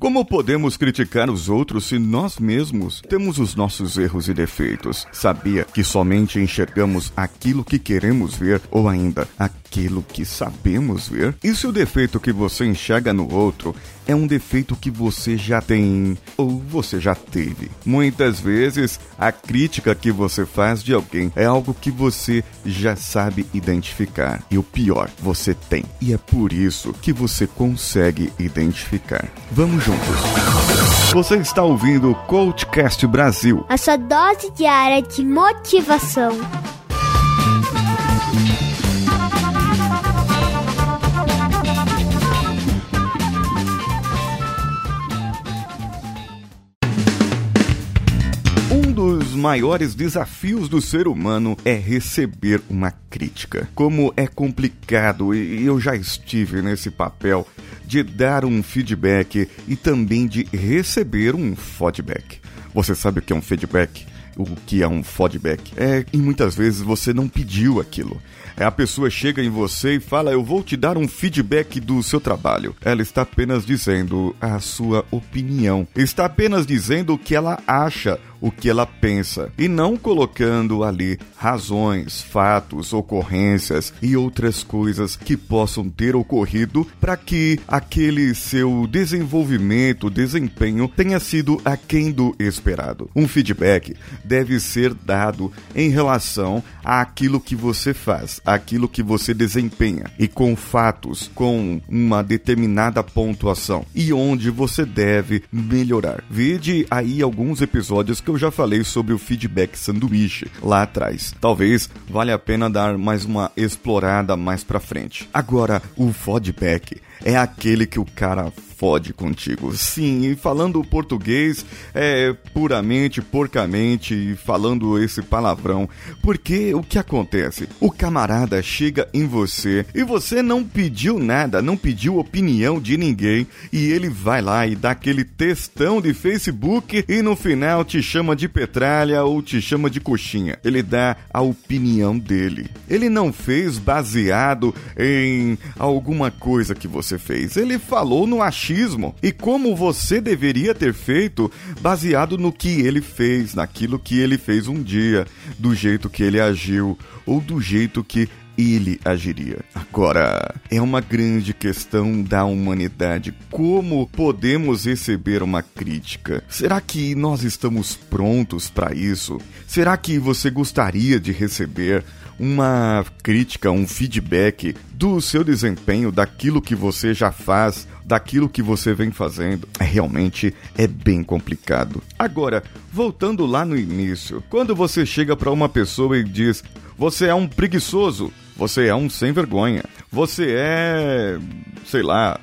Como podemos criticar os outros se nós mesmos temos os nossos erros e defeitos? Sabia que somente enxergamos aquilo que queremos ver ou ainda aquilo que sabemos ver? E se o defeito que você enxerga no outro é um defeito que você já tem ou você já teve? Muitas vezes a crítica que você faz de alguém é algo que você já sabe identificar. E o pior, você tem. E é por isso que você consegue identificar. Vamos juntos. Você está ouvindo o Coachcast Brasil. A sua dose diária de motivação. Maiores desafios do ser humano é receber uma crítica. Como é complicado, e eu já estive nesse papel de dar um feedback e também de receber um feedback. Você sabe o que é um feedback? O que é um feedback? É, e muitas vezes você não pediu aquilo. É a pessoa chega em você e fala: "Eu vou te dar um feedback do seu trabalho". Ela está apenas dizendo a sua opinião. Está apenas dizendo o que ela acha o que ela pensa e não colocando ali razões, fatos, ocorrências e outras coisas que possam ter ocorrido para que aquele seu desenvolvimento, desempenho tenha sido aquém do esperado. Um feedback deve ser dado em relação àquilo que você faz, aquilo que você desempenha e com fatos, com uma determinada pontuação e onde você deve melhorar. Vede aí alguns episódios que eu já falei sobre o feedback sanduíche lá atrás. Talvez valha a pena dar mais uma explorada mais pra frente. Agora, o feedback é aquele que o cara fode contigo. Sim, e falando português é puramente, porcamente, falando esse palavrão. Porque o que acontece? O camarada chega em você e você não pediu nada, não pediu opinião de ninguém e ele vai lá e dá aquele textão de Facebook e no final te chama de petralha ou te chama de coxinha. Ele dá a opinião dele. Ele não fez baseado em alguma coisa que você fez. Ele falou no achismo e como você deveria ter feito baseado no que ele fez, naquilo que ele fez um dia, do jeito que ele agiu ou do jeito que ele agiria. Agora, é uma grande questão da humanidade. Como podemos receber uma crítica? Será que nós estamos prontos para isso? Será que você gostaria de receber uma crítica, um feedback do seu desempenho, daquilo que você já faz, daquilo que você vem fazendo. É, realmente é bem complicado. Agora, voltando lá no início, quando você chega para uma pessoa e diz: "Você é um preguiçoso, você é um sem vergonha, você é, sei lá,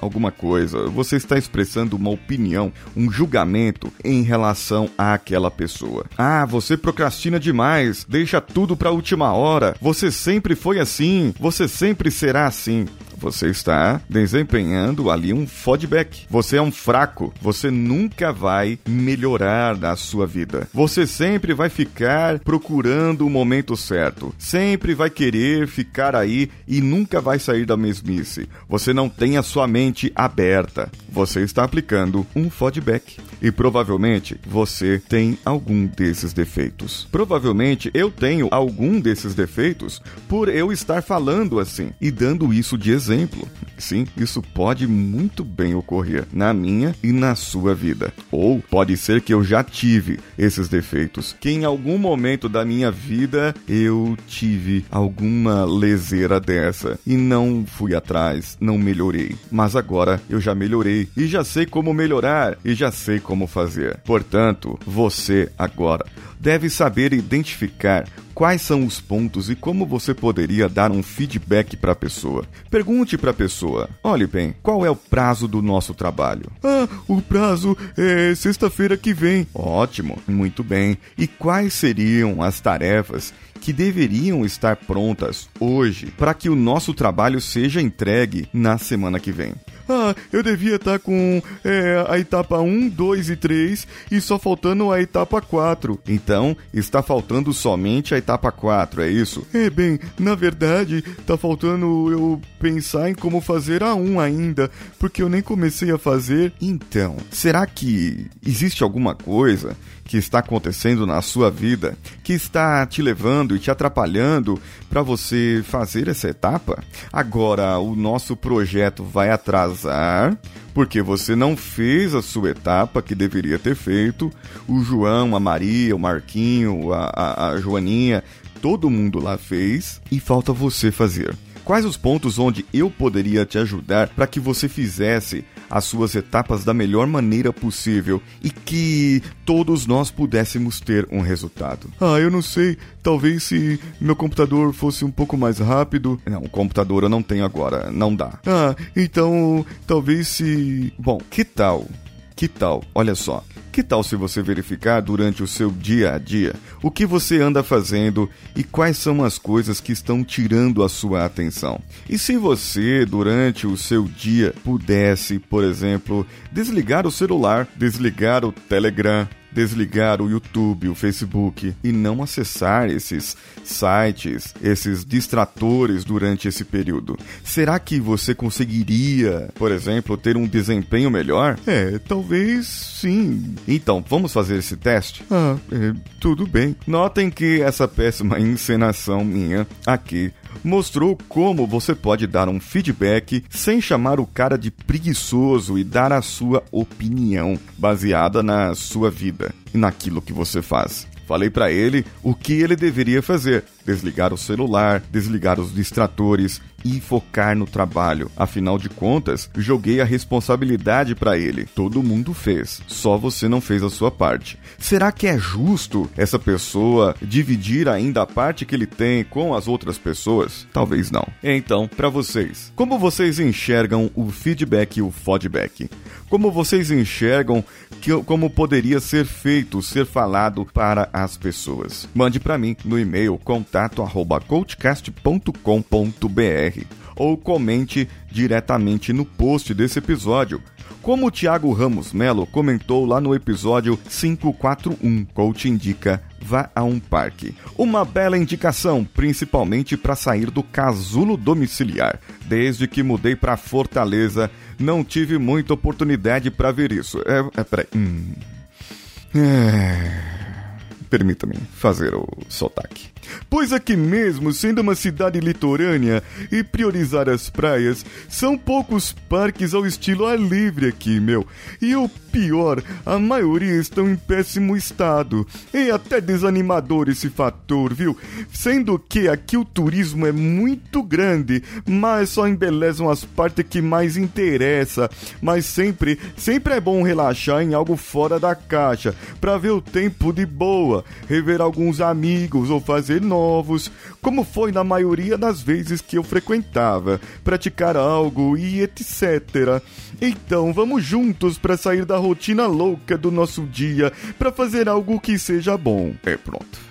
alguma coisa, você está expressando uma opinião, um julgamento em relação àquela pessoa. Ah, você procrastina demais, deixa tudo para a última hora. Você sempre foi assim, você sempre será assim você está desempenhando ali um feedback. Você é um fraco, você nunca vai melhorar na sua vida. Você sempre vai ficar procurando o momento certo, sempre vai querer ficar aí e nunca vai sair da mesmice. Você não tem a sua mente aberta. Você está aplicando um feedback e provavelmente você tem algum desses defeitos. Provavelmente eu tenho algum desses defeitos por eu estar falando assim e dando isso de exemplo. Sim, isso pode muito bem ocorrer na minha e na sua vida. Ou pode ser que eu já tive esses defeitos, que em algum momento da minha vida eu tive alguma leseira dessa e não fui atrás, não melhorei. Mas agora eu já melhorei e já sei como melhorar e já sei como fazer. Portanto, você agora deve saber identificar quais são os pontos e como você poderia dar um feedback para a pessoa. Pergunte para a pessoa: olhe bem, qual é o prazo do nosso trabalho? Ah, o prazo é sexta-feira que vem. Ótimo, muito bem. E quais seriam as tarefas que deveriam estar prontas hoje para que o nosso trabalho seja entregue na semana que vem? Ah, eu devia estar tá com é, a etapa 1, 2 e 3 e só faltando a etapa 4. Então, está faltando somente a etapa 4, é isso? É, bem, na verdade, tá faltando eu pensar em como fazer a 1 ainda, porque eu nem comecei a fazer. Então, será que existe alguma coisa que está acontecendo na sua vida que está te levando e te atrapalhando para você fazer essa etapa? Agora, o nosso projeto vai atrasar porque você não fez a sua etapa que deveria ter feito. O João, a Maria, o Marquinho, a, a, a Joaninha, todo mundo lá fez e falta você fazer. Quais os pontos onde eu poderia te ajudar para que você fizesse as suas etapas da melhor maneira possível e que todos nós pudéssemos ter um resultado? Ah, eu não sei. Talvez se meu computador fosse um pouco mais rápido. Não, computador eu não tenho agora. Não dá. Ah, então talvez se. Bom, que tal? Que tal? Olha só. Que tal se você verificar durante o seu dia a dia o que você anda fazendo e quais são as coisas que estão tirando a sua atenção? E se você, durante o seu dia, pudesse, por exemplo, desligar o celular, desligar o Telegram, desligar o YouTube, o Facebook e não acessar esses sites, esses distratores durante esse período. Será que você conseguiria, por exemplo, ter um desempenho melhor? É, talvez sim. Então, vamos fazer esse teste? Ah, é, tudo bem. Notem que essa péssima encenação minha aqui mostrou como você pode dar um feedback sem chamar o cara de preguiçoso e dar a sua opinião, baseada na sua vida e naquilo que você faz. Falei para ele o que ele deveria fazer: desligar o celular, desligar os distratores e focar no trabalho. Afinal de contas, joguei a responsabilidade para ele. Todo mundo fez, só você não fez a sua parte. Será que é justo essa pessoa dividir ainda a parte que ele tem com as outras pessoas? Talvez não. Então, para vocês, como vocês enxergam o feedback e o feedback? Como vocês enxergam que, como poderia ser feito, ser falado para as pessoas? Mande para mim no e-mail contato@coachcast.com.br ou comente diretamente no post desse episódio. Como o Thiago Ramos Melo comentou lá no episódio 541, Coach Indica vá a um parque. Uma bela indicação, principalmente para sair do casulo domiciliar. Desde que mudei para Fortaleza, não tive muita oportunidade para ver isso. É, é peraí. Hum. É... Permita-me fazer o sotaque. Pois aqui mesmo, sendo uma cidade litorânea e priorizar as praias, são poucos parques ao estilo ar livre aqui, meu. E o pior, a maioria estão em péssimo estado. E até desanimador esse fator, viu? Sendo que aqui o turismo é muito grande, mas só embelezam as partes que mais interessa. Mas sempre, sempre é bom relaxar em algo fora da caixa, para ver o tempo de boa, rever alguns amigos ou fazer novos, como foi na maioria das vezes que eu frequentava, praticar algo e etc. Então vamos juntos para sair da rotina louca do nosso dia, para fazer algo que seja bom. É pronto.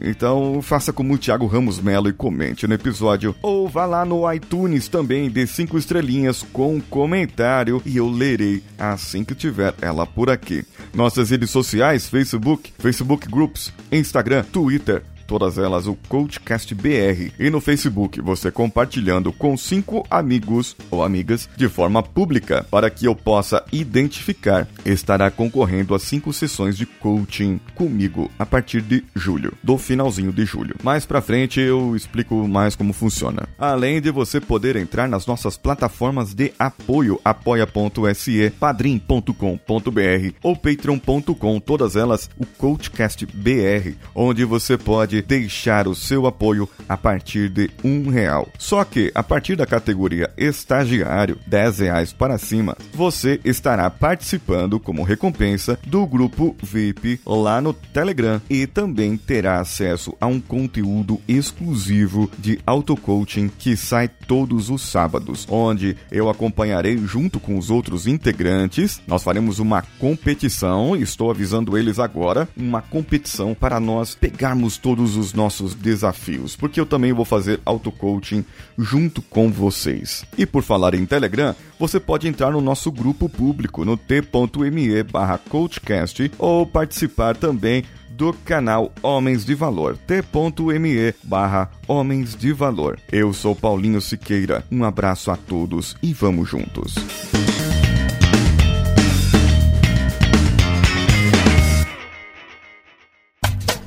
Então faça como o Thiago Ramos Melo e comente no episódio. Ou vá lá no iTunes também, dê cinco estrelinhas com um comentário e eu lerei assim que tiver ela por aqui. Nossas redes sociais, Facebook, Facebook Groups, Instagram, Twitter, todas elas o Coachcast BR e no Facebook você compartilhando com cinco amigos ou amigas de forma pública para que eu possa identificar. Estará concorrendo a cinco sessões de coaching comigo a partir de julho, do finalzinho de julho. Mais para frente eu explico mais como funciona. Além de você poder entrar nas nossas plataformas de apoio, apoia.se, padrim.com.br ou patreon.com, todas elas o Coachcast BR, onde você pode pode deixar o seu apoio a partir de um real. Só que a partir da categoria estagiário, 10 reais para cima, você estará participando como recompensa do grupo VIP lá no Telegram e também terá acesso a um conteúdo exclusivo de auto-coaching que sai todos os sábados, onde eu acompanharei junto com os outros integrantes. Nós faremos uma competição, estou avisando eles agora, uma competição para nós pegarmos todos todos os nossos desafios, porque eu também vou fazer auto-coaching junto com vocês. E por falar em Telegram, você pode entrar no nosso grupo público no t.me barra coachcast ou participar também do canal Homens de Valor, t.me barra Homens de Valor. Eu sou Paulinho Siqueira, um abraço a todos e vamos juntos.